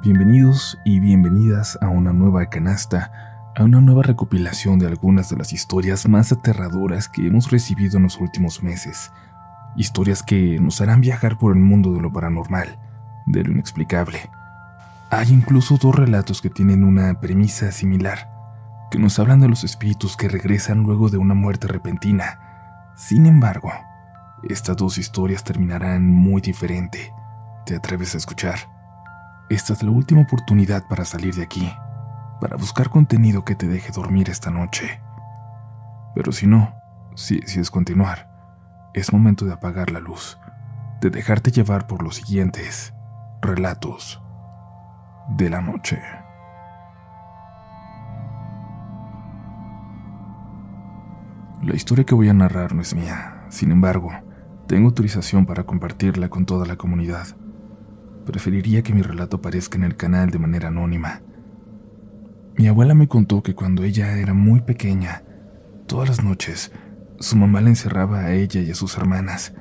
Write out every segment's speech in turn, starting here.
Bienvenidos y bienvenidas a una nueva canasta, a una nueva recopilación de algunas de las historias más aterradoras que hemos recibido en los últimos meses. Historias que nos harán viajar por el mundo de lo paranormal, de lo inexplicable. Hay incluso dos relatos que tienen una premisa similar, que nos hablan de los espíritus que regresan luego de una muerte repentina. Sin embargo, estas dos historias terminarán muy diferente. ¿Te atreves a escuchar? Esta es la última oportunidad para salir de aquí, para buscar contenido que te deje dormir esta noche. Pero si no, si es continuar, es momento de apagar la luz, de dejarte llevar por los siguientes relatos de la noche. La historia que voy a narrar no es mía, sin embargo, tengo autorización para compartirla con toda la comunidad preferiría que mi relato aparezca en el canal de manera anónima. Mi abuela me contó que cuando ella era muy pequeña, todas las noches, su mamá la encerraba a ella y a sus hermanas.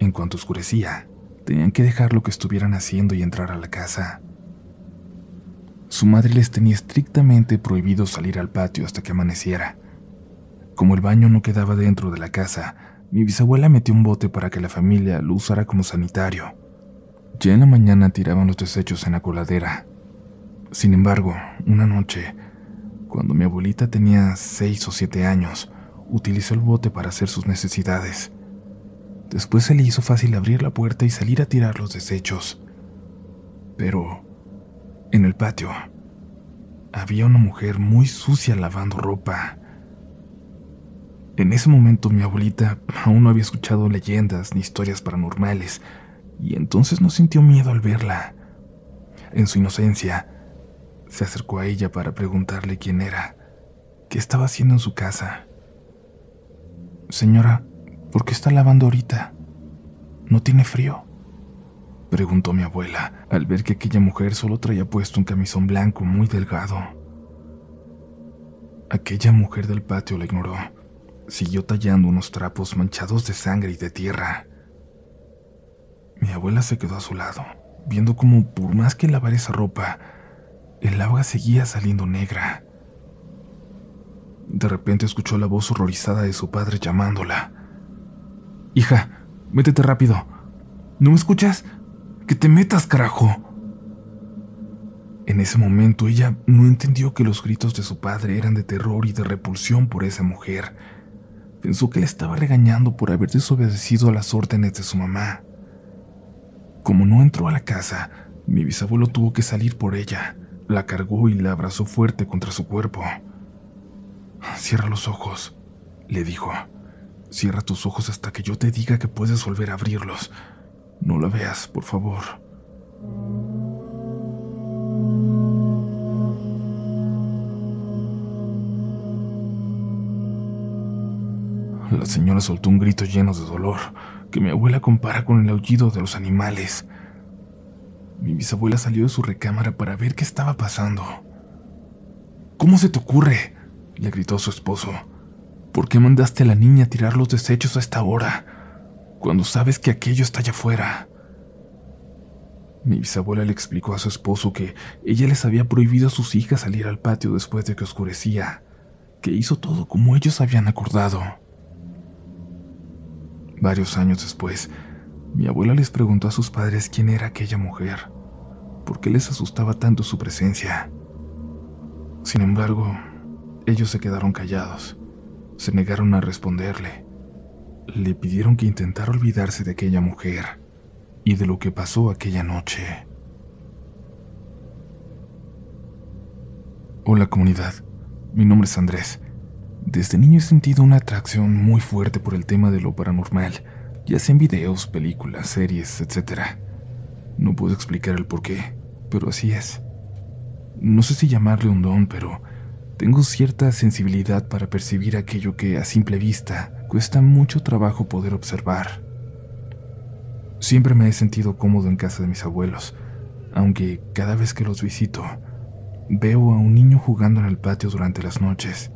En cuanto oscurecía, tenían que dejar lo que estuvieran haciendo y entrar a la casa. Su madre les tenía estrictamente prohibido salir al patio hasta que amaneciera. Como el baño no quedaba dentro de la casa, mi bisabuela metió un bote para que la familia lo usara como sanitario. Ya en la mañana tiraban los desechos en la coladera. Sin embargo, una noche, cuando mi abuelita tenía seis o siete años, utilizó el bote para hacer sus necesidades. Después se le hizo fácil abrir la puerta y salir a tirar los desechos. Pero, en el patio, había una mujer muy sucia lavando ropa. En ese momento mi abuelita aún no había escuchado leyendas ni historias paranormales, y entonces no sintió miedo al verla. En su inocencia, se acercó a ella para preguntarle quién era, qué estaba haciendo en su casa. Señora, ¿por qué está lavando ahorita? ¿No tiene frío? Preguntó mi abuela al ver que aquella mujer solo traía puesto un camisón blanco muy delgado. Aquella mujer del patio la ignoró. Siguió tallando unos trapos manchados de sangre y de tierra. Mi abuela se quedó a su lado, viendo cómo por más que lavar esa ropa, el agua seguía saliendo negra. De repente escuchó la voz horrorizada de su padre llamándola. Hija, métete rápido. ¿No me escuchas? Que te metas, carajo. En ese momento ella no entendió que los gritos de su padre eran de terror y de repulsión por esa mujer. Pensó que le estaba regañando por haber desobedecido a las órdenes de su mamá. Como no entró a la casa, mi bisabuelo tuvo que salir por ella. La cargó y la abrazó fuerte contra su cuerpo. Cierra los ojos, le dijo. Cierra tus ojos hasta que yo te diga que puedes volver a abrirlos. No la veas, por favor. La señora soltó un grito lleno de dolor que mi abuela compara con el aullido de los animales. Mi bisabuela salió de su recámara para ver qué estaba pasando. ¿Cómo se te ocurre? le gritó su esposo. ¿Por qué mandaste a la niña a tirar los desechos a esta hora, cuando sabes que aquello está allá afuera? Mi bisabuela le explicó a su esposo que ella les había prohibido a sus hijas salir al patio después de que oscurecía, que hizo todo como ellos habían acordado. Varios años después, mi abuela les preguntó a sus padres quién era aquella mujer, por qué les asustaba tanto su presencia. Sin embargo, ellos se quedaron callados, se negaron a responderle. Le pidieron que intentara olvidarse de aquella mujer y de lo que pasó aquella noche. Hola comunidad, mi nombre es Andrés desde niño he sentido una atracción muy fuerte por el tema de lo paranormal, ya sea en videos, películas, series, etc. No puedo explicar el por qué, pero así es. No sé si llamarle un don, pero tengo cierta sensibilidad para percibir aquello que a simple vista cuesta mucho trabajo poder observar. Siempre me he sentido cómodo en casa de mis abuelos, aunque cada vez que los visito, veo a un niño jugando en el patio durante las noches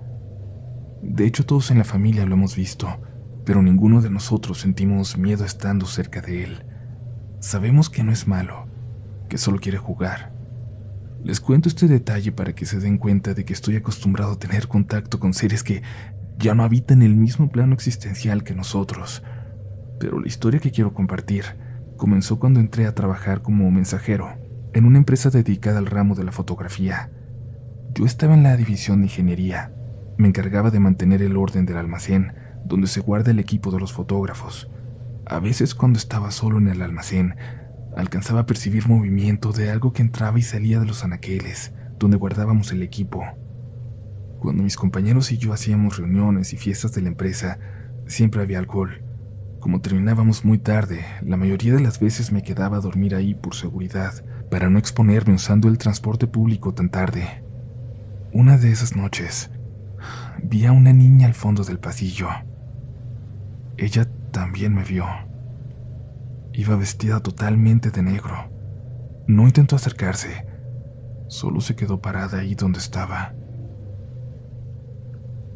de hecho, todos en la familia lo hemos visto, pero ninguno de nosotros sentimos miedo estando cerca de él. Sabemos que no es malo, que solo quiere jugar, Les cuento este detalle para que se den cuenta de que estoy acostumbrado a tener contacto con seres que ya no habitan el mismo plano existencial que nosotros. Pero la historia que quiero compartir comenzó cuando entré a trabajar como mensajero en una empresa dedicada al ramo de la fotografía. Yo estaba en la división de ingeniería. Me encargaba de mantener el orden del almacén donde se guarda el equipo de los fotógrafos. A veces cuando estaba solo en el almacén, alcanzaba a percibir movimiento de algo que entraba y salía de los anaqueles, donde guardábamos el equipo. Cuando mis compañeros y yo hacíamos reuniones y fiestas de la empresa, siempre había alcohol. Como terminábamos muy tarde, la mayoría de las veces me quedaba a dormir ahí por seguridad, para no exponerme usando el transporte público tan tarde. Una de esas noches, vi a una niña al fondo del pasillo. Ella también me vio. Iba vestida totalmente de negro. No intentó acercarse, solo se quedó parada ahí donde estaba.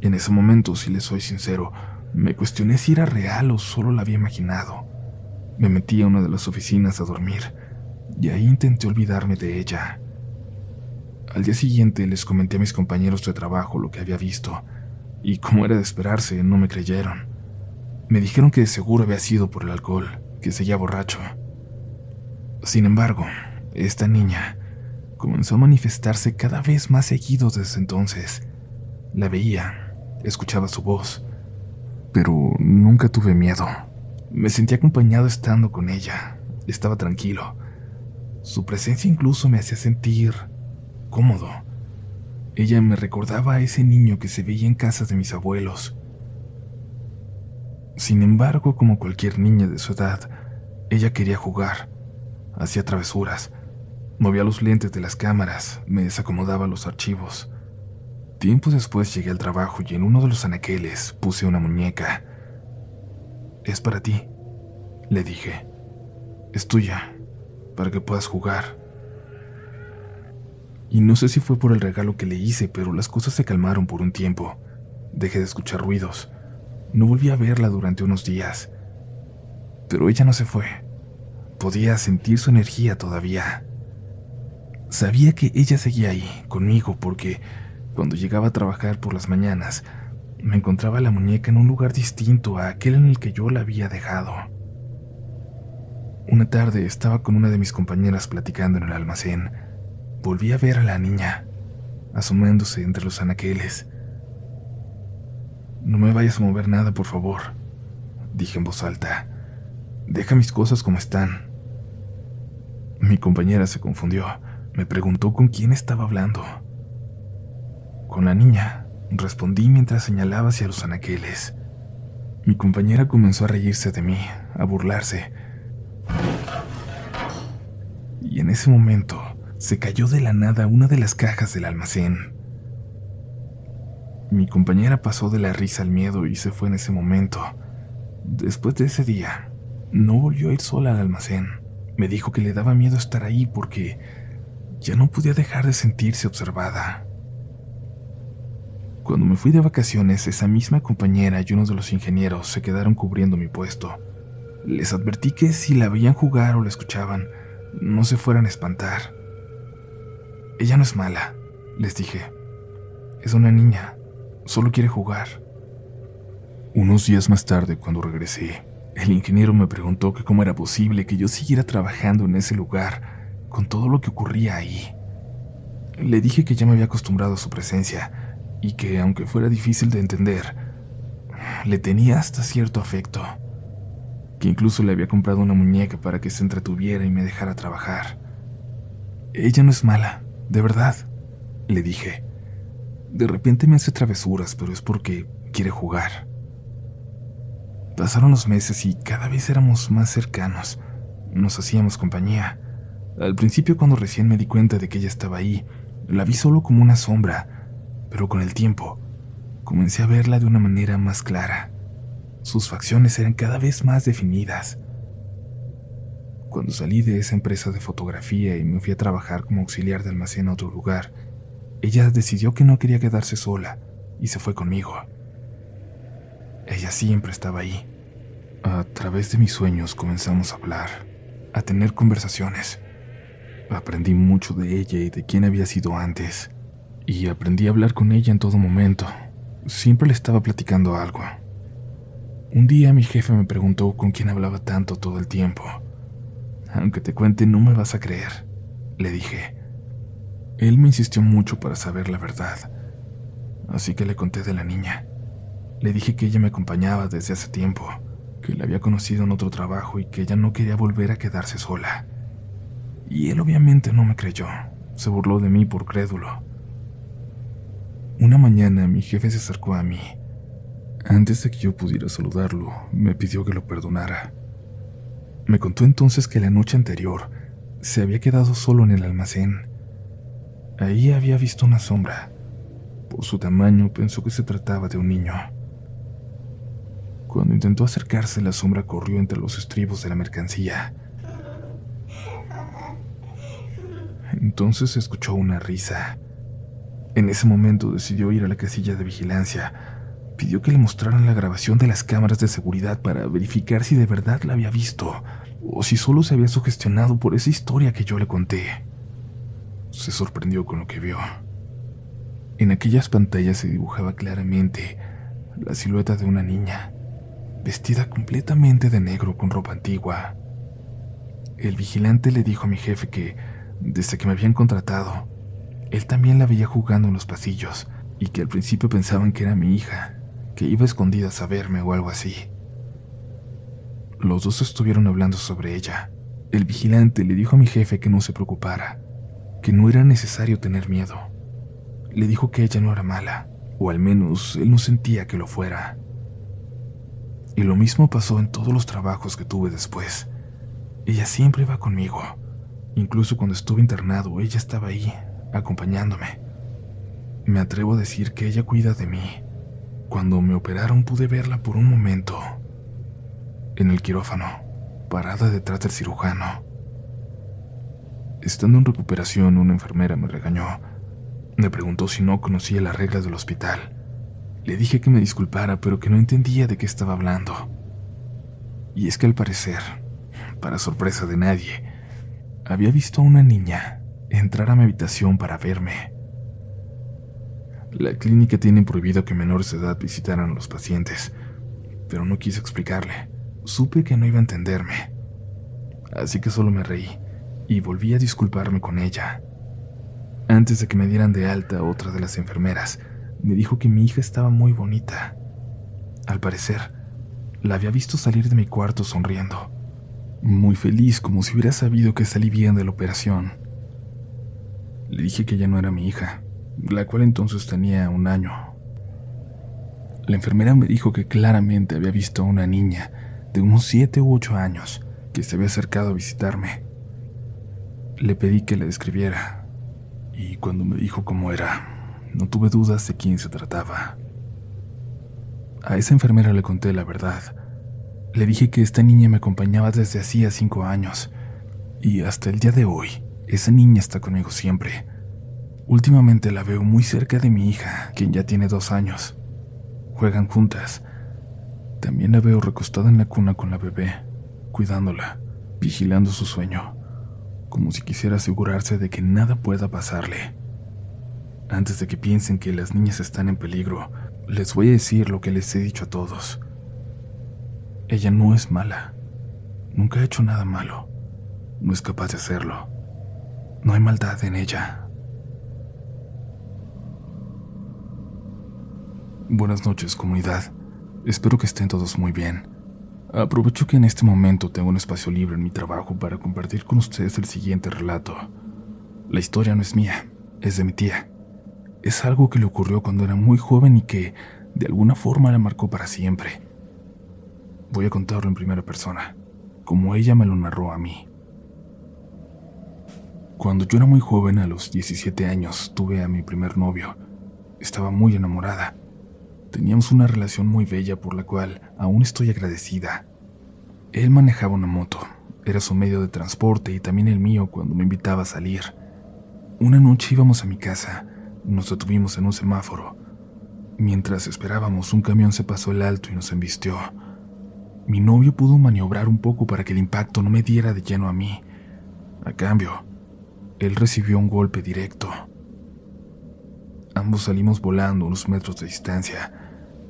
En ese momento, si le soy sincero, me cuestioné si era real o solo la había imaginado. Me metí a una de las oficinas a dormir y ahí intenté olvidarme de ella. Al día siguiente les comenté a mis compañeros de trabajo lo que había visto, y como era de esperarse, no me creyeron. Me dijeron que de seguro había sido por el alcohol que seguía borracho. Sin embargo, esta niña comenzó a manifestarse cada vez más seguido desde entonces. La veía, escuchaba su voz, pero nunca tuve miedo. Me sentí acompañado estando con ella. Estaba tranquilo. Su presencia incluso me hacía sentir cómodo. Ella me recordaba a ese niño que se veía en casa de mis abuelos. Sin embargo, como cualquier niña de su edad, ella quería jugar, hacía travesuras, movía los lentes de las cámaras, me desacomodaba los archivos. Tiempo después llegué al trabajo y en uno de los anaqueles puse una muñeca. Es para ti, le dije. Es tuya, para que puedas jugar. Y no sé si fue por el regalo que le hice, pero las cosas se calmaron por un tiempo. Dejé de escuchar ruidos. No volví a verla durante unos días. Pero ella no se fue. Podía sentir su energía todavía. Sabía que ella seguía ahí, conmigo, porque cuando llegaba a trabajar por las mañanas, me encontraba la muñeca en un lugar distinto a aquel en el que yo la había dejado. Una tarde estaba con una de mis compañeras platicando en el almacén. Volví a ver a la niña, asomándose entre los anaqueles. No me vayas a mover nada, por favor, dije en voz alta. Deja mis cosas como están. Mi compañera se confundió. Me preguntó con quién estaba hablando. Con la niña, respondí mientras señalaba hacia los anaqueles. Mi compañera comenzó a reírse de mí, a burlarse. Y en ese momento se cayó de la nada una de las cajas del almacén. Mi compañera pasó de la risa al miedo y se fue en ese momento. Después de ese día, no volvió a ir sola al almacén. Me dijo que le daba miedo estar ahí porque ya no podía dejar de sentirse observada. Cuando me fui de vacaciones, esa misma compañera y uno de los ingenieros se quedaron cubriendo mi puesto. Les advertí que si la veían jugar o la escuchaban, no se fueran a espantar. Ella no es mala, les dije. Es una niña, solo quiere jugar. Unos días más tarde, cuando regresé, el ingeniero me preguntó que cómo era posible que yo siguiera trabajando en ese lugar con todo lo que ocurría ahí. Le dije que ya me había acostumbrado a su presencia y que, aunque fuera difícil de entender, le tenía hasta cierto afecto, que incluso le había comprado una muñeca para que se entretuviera y me dejara trabajar. Ella no es mala, de verdad, le dije. De repente me hace travesuras, pero es porque quiere jugar. Pasaron los meses y cada vez éramos más cercanos. Nos hacíamos compañía. Al principio cuando recién me di cuenta de que ella estaba ahí, la vi solo como una sombra, pero con el tiempo comencé a verla de una manera más clara. Sus facciones eran cada vez más definidas. Cuando salí de esa empresa de fotografía y me fui a trabajar como auxiliar de almacén a otro lugar, ella decidió que no quería quedarse sola y se fue conmigo. Ella siempre estaba ahí. A través de mis sueños comenzamos a hablar, a tener conversaciones. Aprendí mucho de ella y de quién había sido antes, y aprendí a hablar con ella en todo momento. Siempre le estaba platicando algo. Un día mi jefe me preguntó con quién hablaba tanto todo el tiempo. Aunque te cuente, no me vas a creer, le dije. Él me insistió mucho para saber la verdad, así que le conté de la niña. Le dije que ella me acompañaba desde hace tiempo, que la había conocido en otro trabajo y que ella no quería volver a quedarse sola. Y él obviamente no me creyó, se burló de mí por crédulo. Una mañana mi jefe se acercó a mí antes de que yo pudiera saludarlo, me pidió que lo perdonara. Me contó entonces que la noche anterior se había quedado solo en el almacén. Ahí había visto una sombra. Por su tamaño pensó que se trataba de un niño. Cuando intentó acercarse, la sombra corrió entre los estribos de la mercancía. Entonces escuchó una risa. En ese momento decidió ir a la casilla de vigilancia pidió que le mostraran la grabación de las cámaras de seguridad para verificar si de verdad la había visto o si solo se había sugestionado por esa historia que yo le conté. Se sorprendió con lo que vio. En aquellas pantallas se dibujaba claramente la silueta de una niña, vestida completamente de negro con ropa antigua. El vigilante le dijo a mi jefe que, desde que me habían contratado, él también la veía jugando en los pasillos y que al principio pensaban que era mi hija, que iba escondida a verme o algo así. Los dos estuvieron hablando sobre ella. El vigilante le dijo a mi jefe que no se preocupara, que no era necesario tener miedo. Le dijo que ella no era mala, o al menos él no sentía que lo fuera. Y lo mismo pasó en todos los trabajos que tuve después. Ella siempre iba conmigo. Incluso cuando estuve internado, ella estaba ahí, acompañándome. Me atrevo a decir que ella cuida de mí cuando me operaron pude verla por un momento. En el quirófano, parada detrás del cirujano. Estando en recuperación, una enfermera me regañó. Me preguntó si no conocía las reglas del hospital. Le dije que me disculpara, pero que no entendía de qué estaba hablando. Y es que al parecer, para sorpresa de nadie, había visto a una niña entrar a mi habitación para verme. La clínica tiene prohibido que menores de edad visitaran a los pacientes, pero no quise explicarle. Supe que no iba a entenderme. Así que solo me reí y volví a disculparme con ella. Antes de que me dieran de alta otra de las enfermeras, me dijo que mi hija estaba muy bonita. Al parecer, la había visto salir de mi cuarto sonriendo, muy feliz como si hubiera sabido que salí bien de la operación. Le dije que ya no era mi hija, la cual entonces tenía un año. La enfermera me dijo que claramente había visto a una niña de unos siete u ocho años que se había acercado a visitarme. Le pedí que la describiera, y cuando me dijo cómo era, no tuve dudas de quién se trataba. A esa enfermera le conté la verdad. Le dije que esta niña me acompañaba desde hacía cinco años, y hasta el día de hoy, esa niña está conmigo siempre Últimamente la veo muy cerca de mi hija, quien ya tiene dos años. Juegan juntas. También la veo recostada en la cuna con la bebé, cuidándola, vigilando su sueño, como si quisiera asegurarse de que nada pueda pasarle. Antes de que piensen que las niñas están en peligro, les voy a decir lo que les he dicho a todos. Ella no es mala. Nunca ha hecho nada malo. No es capaz de hacerlo. No hay maldad en ella. Buenas noches, comunidad. Espero que estén todos muy bien. Aprovecho que en este momento tengo un espacio libre en mi trabajo para compartir con ustedes el siguiente relato. La historia no es mía, es de mi tía. Es algo que le ocurrió cuando era muy joven y que, de alguna forma, la marcó para siempre. Voy a contarlo en primera persona, como ella me lo narró a mí. Cuando yo era muy joven, a los 17 años, tuve a mi primer novio. Estaba muy enamorada. Teníamos una relación muy bella por la cual aún estoy agradecida. Él manejaba una moto, era su medio de transporte y también el mío cuando me invitaba a salir. Una noche íbamos a mi casa, nos detuvimos en un semáforo. Mientras esperábamos, un camión se pasó el alto y nos embistió. Mi novio pudo maniobrar un poco para que el impacto no me diera de lleno a mí. A cambio, él recibió un golpe directo. Ambos salimos volando unos metros de distancia.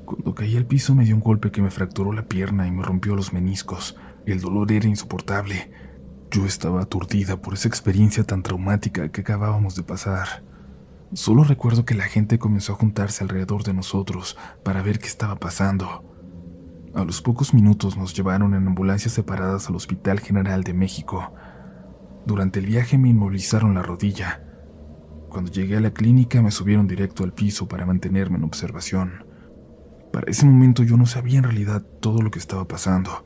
Cuando caí al piso me dio un golpe que me fracturó la pierna y me rompió los meniscos. El dolor era insoportable. Yo estaba aturdida por esa experiencia tan traumática que acabábamos de pasar. Solo recuerdo que la gente comenzó a juntarse alrededor de nosotros para ver qué estaba pasando. A los pocos minutos nos llevaron en ambulancias separadas al Hospital General de México. Durante el viaje me inmovilizaron la rodilla. Cuando llegué a la clínica me subieron directo al piso para mantenerme en observación. Para ese momento yo no sabía en realidad todo lo que estaba pasando.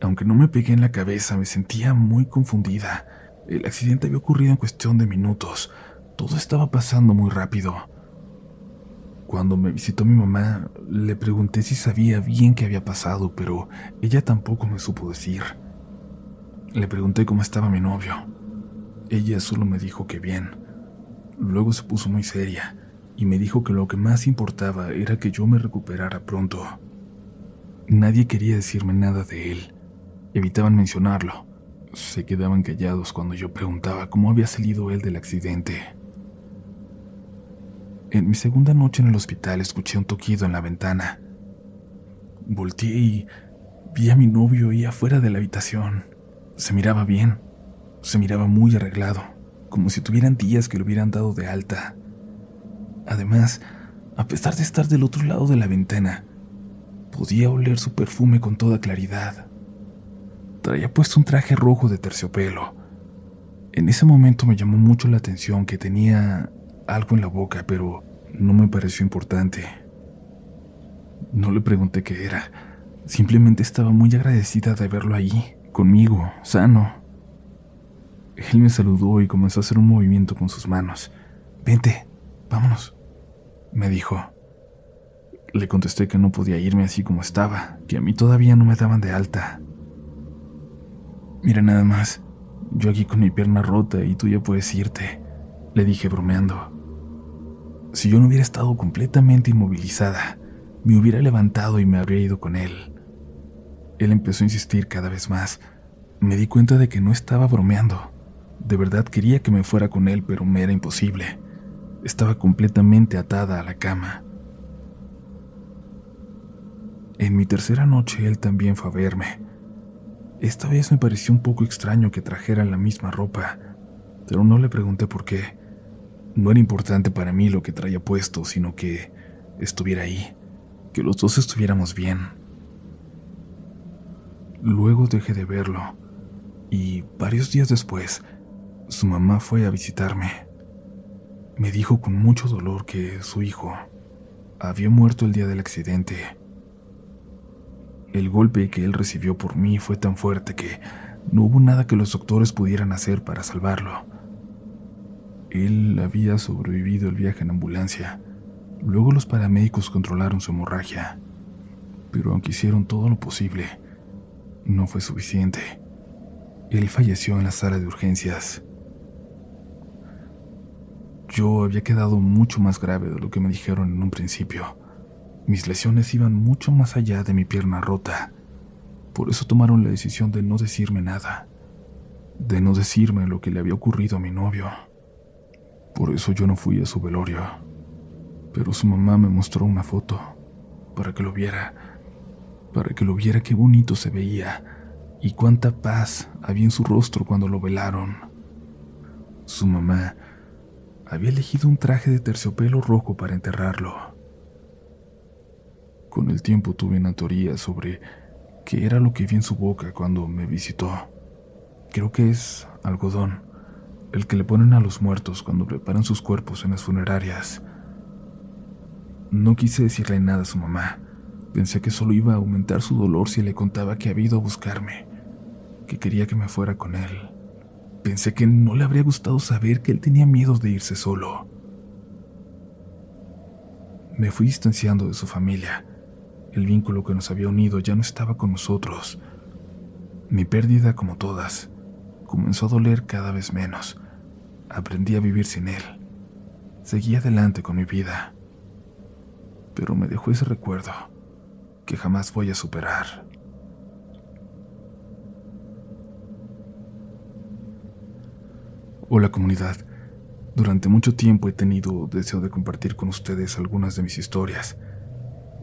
Aunque no me pegué en la cabeza, me sentía muy confundida. El accidente había ocurrido en cuestión de minutos. Todo estaba pasando muy rápido. Cuando me visitó mi mamá, le pregunté si sabía bien qué había pasado, pero ella tampoco me supo decir. Le pregunté cómo estaba mi novio. Ella solo me dijo que bien. Luego se puso muy seria y me dijo que lo que más importaba era que yo me recuperara pronto. Nadie quería decirme nada de él. Evitaban mencionarlo. Se quedaban callados cuando yo preguntaba cómo había salido él del accidente. En mi segunda noche en el hospital escuché un toquido en la ventana. Volteé y vi a mi novio ahí afuera de la habitación. Se miraba bien, se miraba muy arreglado, como si tuvieran días que lo hubieran dado de alta. Además, a pesar de estar del otro lado de la ventana, podía oler su perfume con toda claridad. Traía puesto un traje rojo de terciopelo. En ese momento me llamó mucho la atención que tenía algo en la boca, pero no me pareció importante. No le pregunté qué era, simplemente estaba muy agradecida de verlo ahí, conmigo, sano. Él me saludó y comenzó a hacer un movimiento con sus manos. Vente, vámonos, me dijo. Le contesté que no podía irme así como estaba, que a mí todavía no me daban de alta. Mira nada más, yo aquí con mi pierna rota y tú ya puedes irte, le dije bromeando. Si yo no hubiera estado completamente inmovilizada, me hubiera levantado y me habría ido con él. Él empezó a insistir cada vez más. Me di cuenta de que no estaba bromeando. De verdad quería que me fuera con él, pero me era imposible. Estaba completamente atada a la cama. En mi tercera noche él también fue a verme. Esta vez me pareció un poco extraño que trajera la misma ropa, pero no le pregunté por qué. No era importante para mí lo que traía puesto, sino que estuviera ahí, que los dos estuviéramos bien. Luego dejé de verlo, y varios días después, su mamá fue a visitarme. Me dijo con mucho dolor que su hijo había muerto el día del accidente el golpe que él recibió por mí fue tan fuerte que no hubo nada que los doctores pudieran hacer para salvarlo. Él había sobrevivido el viaje en ambulancia. Luego los paramédicos controlaron su hemorragia. Pero aunque hicieron todo lo posible, no fue suficiente. Él falleció en la sala de urgencias. Yo había quedado mucho más grave de lo que me dijeron en un principio. Mis lesiones iban mucho más allá de mi pierna rota. Por eso tomaron la decisión de no decirme nada, de no decirme lo que le había ocurrido a mi novio. Por eso yo no fui a su velorio. Pero su mamá me mostró una foto, para que lo viera, para que lo viera qué bonito se veía y cuánta paz había en su rostro cuando lo velaron. Su mamá había elegido un traje de terciopelo rojo para enterrarlo. Con el tiempo tuve una teoría sobre qué era lo que vi en su boca cuando me visitó. Creo que es algodón, el que le ponen a los muertos cuando preparan sus cuerpos en las funerarias. No quise decirle nada a su mamá. Pensé que solo iba a aumentar su dolor si le contaba que había ido a buscarme, que quería que me fuera con él. Pensé que no le habría gustado saber que él tenía miedo de irse solo. Me fui distanciando de su familia el vínculo que nos había unido ya no estaba con nosotros. Mi pérdida, como todas, comenzó a doler cada vez menos. Aprendí a vivir sin él. Seguí adelante con mi vida. Pero me dejó ese recuerdo que jamás voy a superar. Hola comunidad. Durante mucho tiempo he tenido deseo de compartir con ustedes algunas de mis historias.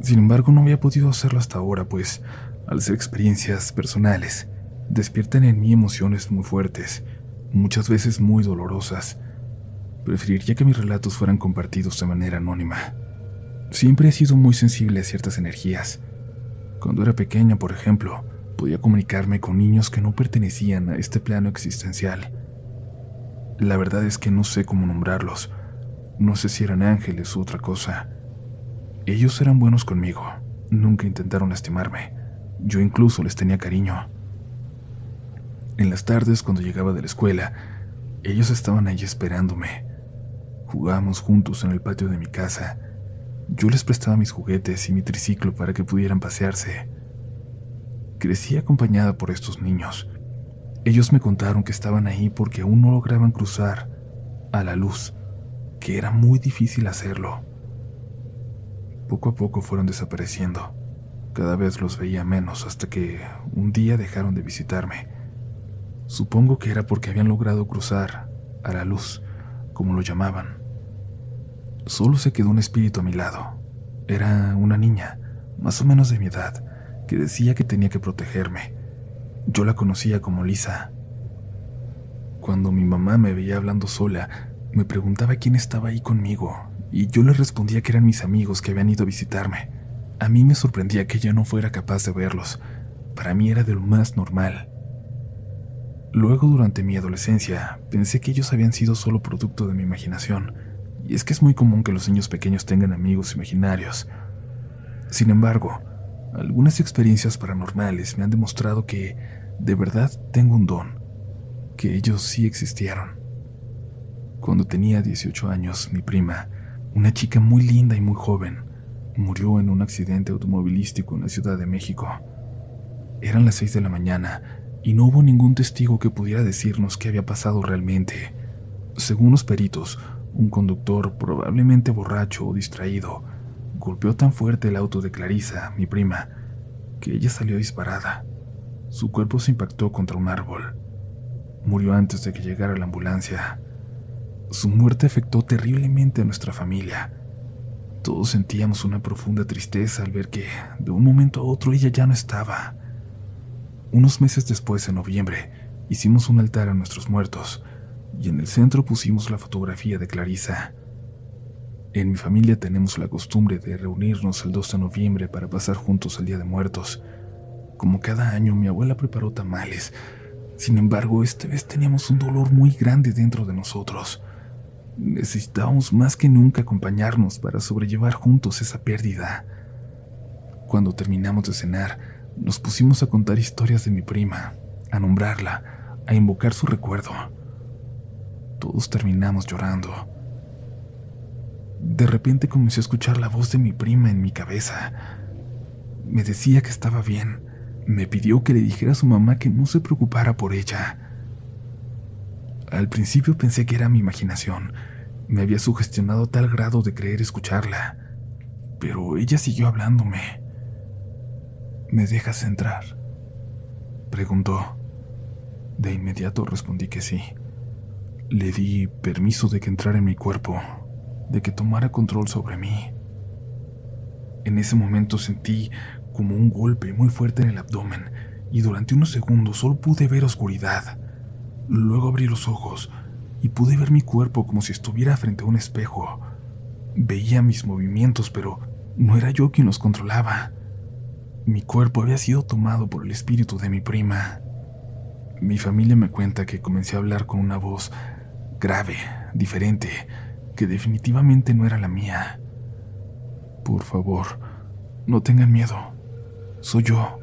Sin embargo, no había podido hacerlo hasta ahora, pues, al ser experiencias personales, despiertan en mí emociones muy fuertes, muchas veces muy dolorosas. Preferiría que mis relatos fueran compartidos de manera anónima. Siempre he sido muy sensible a ciertas energías. Cuando era pequeña, por ejemplo, podía comunicarme con niños que no pertenecían a este plano existencial la verdad es que no sé cómo nombrarlos. No sé si eran ángeles u otra cosa. Ellos eran buenos conmigo. Nunca intentaron lastimarme. Yo incluso les tenía cariño. En las tardes, cuando llegaba de la escuela, ellos estaban allí esperándome. Jugábamos juntos en el patio de mi casa. Yo les prestaba mis juguetes y mi triciclo para que pudieran pasearse. Crecí acompañada por estos niños. Ellos me contaron que estaban ahí porque aún no lograban cruzar a la luz, que era muy difícil hacerlo. Poco a poco fueron desapareciendo. Cada vez los veía menos hasta que un día dejaron de visitarme. Supongo que era porque habían logrado cruzar a la luz, como lo llamaban. Solo se quedó un espíritu a mi lado. Era una niña, más o menos de mi edad, que decía que tenía que protegerme yo la conocía como Lisa. Cuando mi mamá me veía hablando sola, me preguntaba quién estaba ahí conmigo, y yo le respondía que eran mis amigos que habían ido a visitarme. A mí me sorprendía que ella no fuera capaz de verlos. Para mí era de lo más normal. Luego, durante mi adolescencia, pensé que ellos habían sido solo producto de mi imaginación, y es que es muy común que los niños pequeños tengan amigos imaginarios. Sin embargo, algunas experiencias paranormales me han demostrado que de verdad tengo un don, que ellos sí existieron. Cuando tenía 18 años, mi prima, una chica muy linda y muy joven, murió en un accidente automovilístico en la Ciudad de México. Eran las 6 de la mañana y no hubo ningún testigo que pudiera decirnos qué había pasado realmente. Según los peritos, un conductor, probablemente borracho o distraído, golpeó tan fuerte el auto de Clarisa, mi prima, que ella salió disparada. Su cuerpo se impactó contra un árbol. Murió antes de que llegara la ambulancia. Su muerte afectó terriblemente a nuestra familia. Todos sentíamos una profunda tristeza al ver que, de un momento a otro, ella ya no estaba. Unos meses después, en noviembre, hicimos un altar a nuestros muertos y en el centro pusimos la fotografía de Clarisa. En mi familia tenemos la costumbre de reunirnos el 2 de noviembre para pasar juntos el Día de Muertos como cada año, mi abuela preparó tamales. Sin embargo, esta vez teníamos un dolor muy grande dentro de nosotros. Necesitábamos más que nunca acompañarnos para sobrellevar juntos esa pérdida. Cuando terminamos de cenar, nos pusimos a contar historias de mi prima, a nombrarla, a invocar su recuerdo. Todos terminamos llorando. De repente comencé a escuchar la voz de mi prima en mi cabeza. Me decía que estaba bien, me pidió que le dijera a su mamá que no se preocupara por ella. Al principio pensé que era mi imaginación. Me había sugestionado tal grado de creer escucharla. Pero ella siguió hablándome. ¿Me dejas entrar? Preguntó. De inmediato respondí que sí. Le di permiso de que entrara en mi cuerpo, de que tomara control sobre mí. En ese momento sentí como un golpe muy fuerte en el abdomen y durante unos segundos solo pude ver oscuridad. Luego abrí los ojos y pude ver mi cuerpo como si estuviera frente a un espejo. Veía mis movimientos, pero no era yo quien los controlaba. Mi cuerpo había sido tomado por el espíritu de mi prima. Mi familia me cuenta que comencé a hablar con una voz grave, diferente, que definitivamente no era la mía. Por favor, no tengan miedo. Soy yo.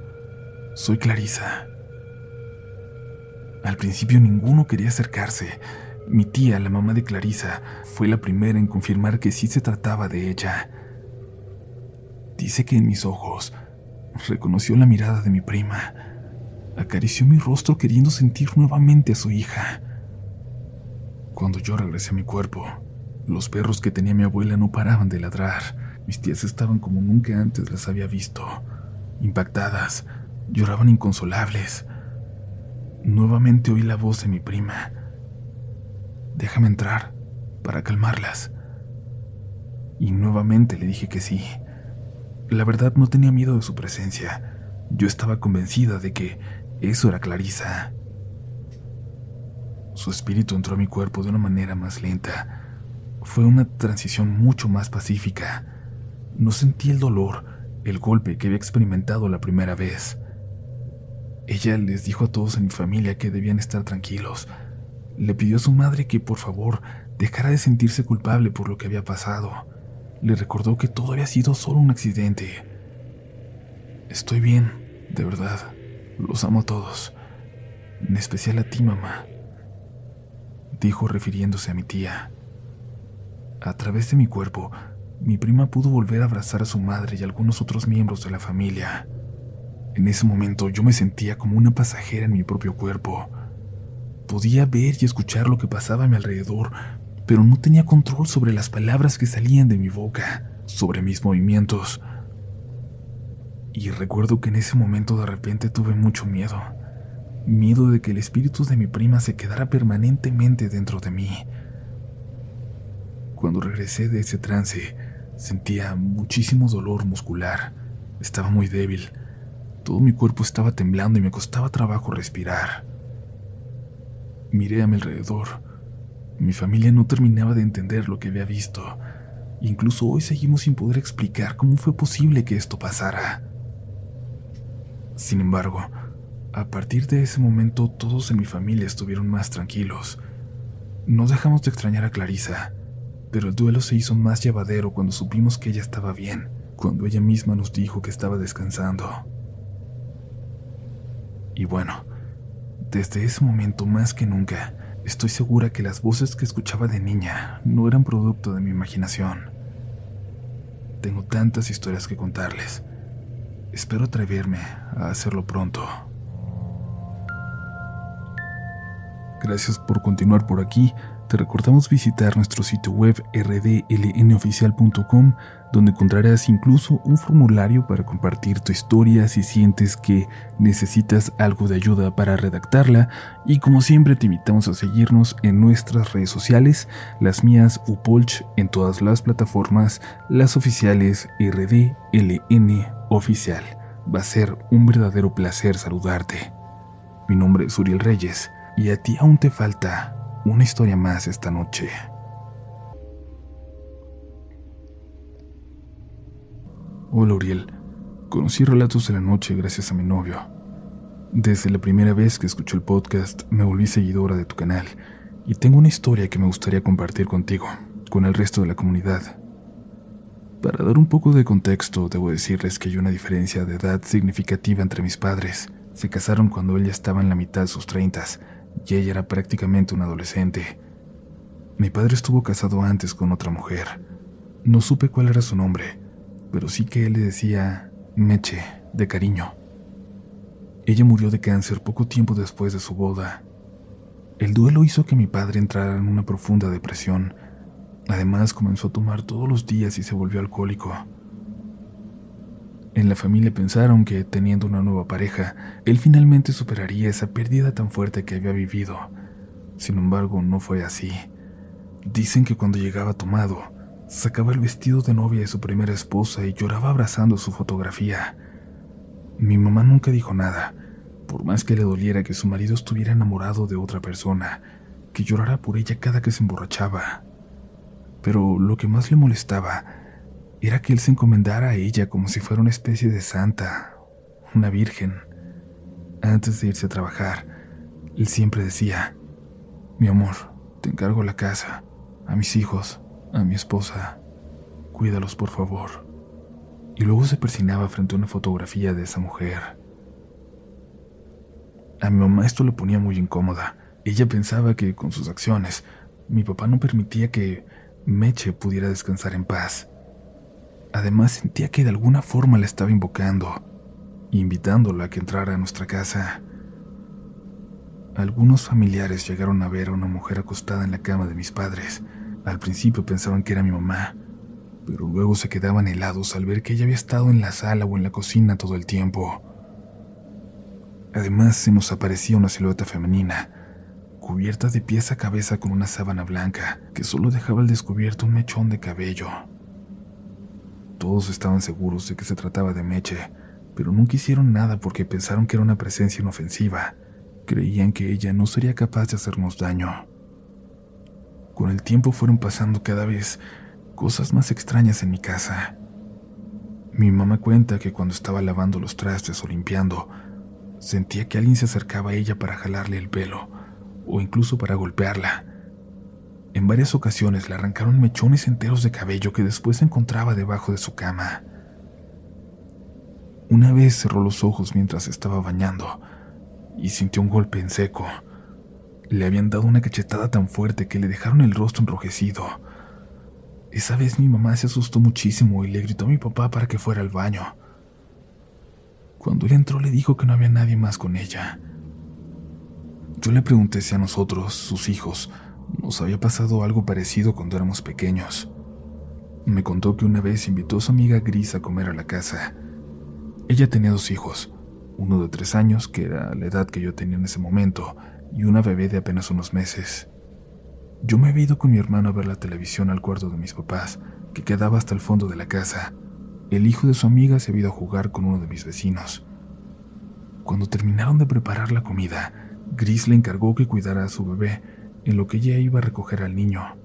Soy Clarisa. Al principio ninguno quería acercarse. Mi tía, la mamá de Clarisa, fue la primera en confirmar que sí se trataba de ella. Dice que en mis ojos reconoció la mirada de mi prima. Acarició mi rostro queriendo sentir nuevamente a su hija. Cuando yo regresé a mi cuerpo, los perros que tenía mi abuela no paraban de ladrar. Mis tías estaban como nunca antes las había visto impactadas, lloraban inconsolables. Nuevamente oí la voz de mi prima. déjame entrar para calmarlas. Y nuevamente le dije que sí. La verdad no tenía miedo de su presencia. Yo estaba convencida de que eso era Clarisa. Su espíritu entró a mi cuerpo de una manera más lenta. Fue una transición mucho más pacífica. No sentí el dolor, el golpe que había experimentado la primera vez. Ella les dijo a todos en mi familia que debían estar tranquilos. Le pidió a su madre que por favor dejara de sentirse culpable por lo que había pasado. Le recordó que todo había sido solo un accidente. Estoy bien, de verdad. Los amo a todos. En especial a ti, mamá. Dijo refiriéndose a mi tía. A través de mi cuerpo, mi prima pudo volver a abrazar a su madre y algunos otros miembros de la familia. En ese momento yo me sentía como una pasajera en mi propio cuerpo. Podía ver y escuchar lo que pasaba a mi alrededor, pero no tenía control sobre las palabras que salían de mi boca, sobre mis movimientos. Y recuerdo que en ese momento de repente tuve mucho miedo. Miedo de que el espíritu de mi prima se quedara permanentemente dentro de mí. Cuando regresé de ese trance, sentía muchísimo dolor muscular. Estaba muy débil todo mi cuerpo estaba temblando y me costaba trabajo respirar. Miré a mi alrededor. Mi familia no terminaba de entender lo que había visto. Incluso hoy seguimos sin poder explicar cómo fue posible que esto pasara. Sin embargo, a partir de ese momento todos en mi familia estuvieron más tranquilos. No dejamos de extrañar a Clarisa, pero el duelo se hizo más llevadero cuando supimos que ella estaba bien, cuando ella misma nos dijo que estaba descansando. Y bueno, desde ese momento más que nunca, estoy segura que las voces que escuchaba de niña no eran producto de mi imaginación. Tengo tantas historias que contarles. Espero atreverme a hacerlo pronto. Gracias por continuar por aquí te recordamos visitar nuestro sitio web rdlnoficial.com, donde encontrarás incluso un formulario para compartir tu historia si sientes que necesitas algo de ayuda para redactarla. Y como siempre, te invitamos a seguirnos en nuestras redes sociales, las mías Upolch en todas las plataformas, las oficiales RDLN Oficial. Va a ser un verdadero placer saludarte. Mi nombre es Uriel Reyes y a ti aún te falta una historia más esta noche. Hola Uriel, conocí Relatos de la Noche gracias a mi novio. Desde la primera vez que escuché el podcast me volví seguidora de tu canal y tengo una historia que me gustaría compartir contigo, con el resto de la comunidad. Para dar un poco de contexto, debo decirles que hay una diferencia de edad significativa entre mis padres. Se casaron cuando él ya estaba en la mitad de sus treintas y ella era prácticamente un adolescente. Mi padre estuvo casado antes con otra mujer. No supe cuál era su nombre, pero sí que él le decía Meche, de cariño. Ella murió de cáncer poco tiempo después de su boda. El duelo hizo que mi padre entrara en una profunda depresión. Además comenzó a tomar todos los días y se volvió alcohólico. En la familia pensaron que, teniendo una nueva pareja, él finalmente superaría esa pérdida tan fuerte que había vivido. Sin embargo, no fue así. Dicen que cuando llegaba tomado, sacaba el vestido de novia de su primera esposa y lloraba abrazando su fotografía. Mi mamá nunca dijo nada, por más que le doliera que su marido estuviera enamorado de otra persona, que llorara por ella cada que se emborrachaba. Pero lo que más le molestaba era que él se encomendara a ella como si fuera una especie de santa, una virgen. Antes de irse a trabajar, él siempre decía, mi amor, te encargo la casa, a mis hijos, a mi esposa, cuídalos por favor. Y luego se persinaba frente a una fotografía de esa mujer. A mi mamá esto le ponía muy incómoda. Ella pensaba que con sus acciones, mi papá no permitía que Meche pudiera descansar en paz. Además sentía que de alguna forma la estaba invocando, invitándola a que entrara a nuestra casa. Algunos familiares llegaron a ver a una mujer acostada en la cama de mis padres. Al principio pensaban que era mi mamá, pero luego se quedaban helados al ver que ella había estado en la sala o en la cocina todo el tiempo. Además se nos aparecía una silueta femenina, cubierta de pies a cabeza con una sábana blanca que solo dejaba al descubierto un mechón de cabello. Todos estaban seguros de que se trataba de Meche, pero nunca hicieron nada porque pensaron que era una presencia inofensiva. Creían que ella no sería capaz de hacernos daño. Con el tiempo fueron pasando cada vez cosas más extrañas en mi casa. Mi mamá cuenta que cuando estaba lavando los trastes o limpiando, sentía que alguien se acercaba a ella para jalarle el pelo o incluso para golpearla. En varias ocasiones le arrancaron mechones enteros de cabello que después encontraba debajo de su cama. Una vez cerró los ojos mientras estaba bañando y sintió un golpe en seco. Le habían dado una cachetada tan fuerte que le dejaron el rostro enrojecido. Esa vez mi mamá se asustó muchísimo y le gritó a mi papá para que fuera al baño. Cuando él entró le dijo que no había nadie más con ella. Yo le pregunté si a nosotros, sus hijos, nos había pasado algo parecido cuando éramos pequeños. Me contó que una vez invitó a su amiga Gris a comer a la casa ella tenía dos hijos, uno de tres años, que era la edad que yo tenía en ese momento, y una bebé de apenas unos meses. Yo me había ido con mi hermano a ver la televisión al cuarto de mis papás, que quedaba hasta el fondo de la casa. El hijo de su amiga se había ido a jugar con uno de mis vecinos. Cuando terminaron de preparar la comida, Gris le encargó que cuidara a su bebé, en lo que ella iba a recoger al niño.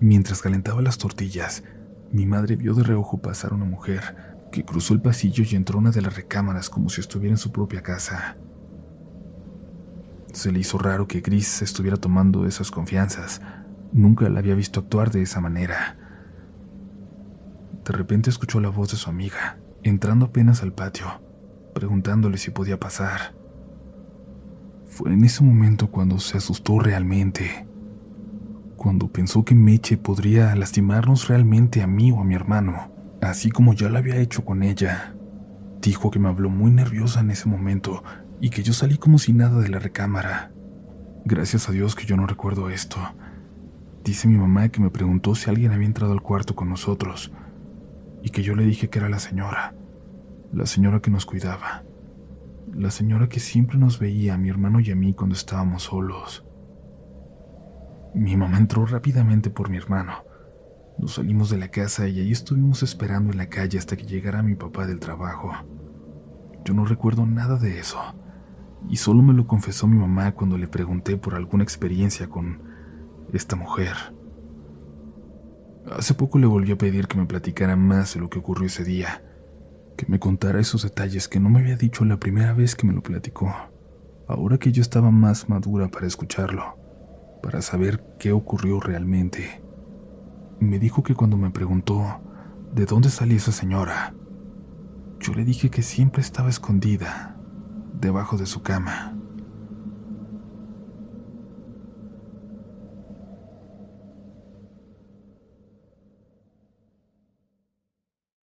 Mientras calentaba las tortillas, mi madre vio de reojo pasar una mujer que cruzó el pasillo y entró a una de las recámaras como si estuviera en su propia casa. Se le hizo raro que Gris estuviera tomando esas confianzas. Nunca la había visto actuar de esa manera. De repente escuchó la voz de su amiga, entrando apenas al patio, preguntándole si podía pasar. Fue en ese momento cuando se asustó realmente, cuando pensó que Meche podría lastimarnos realmente a mí o a mi hermano así como ya lo había hecho con ella. Dijo que me habló muy nerviosa en ese momento y que yo salí como si nada de la recámara. Gracias a Dios que yo no recuerdo esto. Dice mi mamá que me preguntó si alguien había entrado al cuarto con nosotros y que yo le dije que era la señora, la señora que nos cuidaba, la señora que siempre nos veía a mi hermano y a mí cuando estábamos solos. Mi mamá entró rápidamente por mi hermano nos salimos de la casa y ahí estuvimos esperando en la calle hasta que llegara mi papá del trabajo. Yo no recuerdo nada de eso, y solo me lo confesó mi mamá cuando le pregunté por alguna experiencia con esta mujer. Hace poco le volví a pedir que me platicara más de lo que ocurrió ese día, que me contara esos detalles que no me había dicho la primera vez que me lo platicó, ahora que yo estaba más madura para escucharlo, para saber qué ocurrió realmente. Me dijo que cuando me preguntó de dónde salía esa señora, yo le dije que siempre estaba escondida debajo de su cama.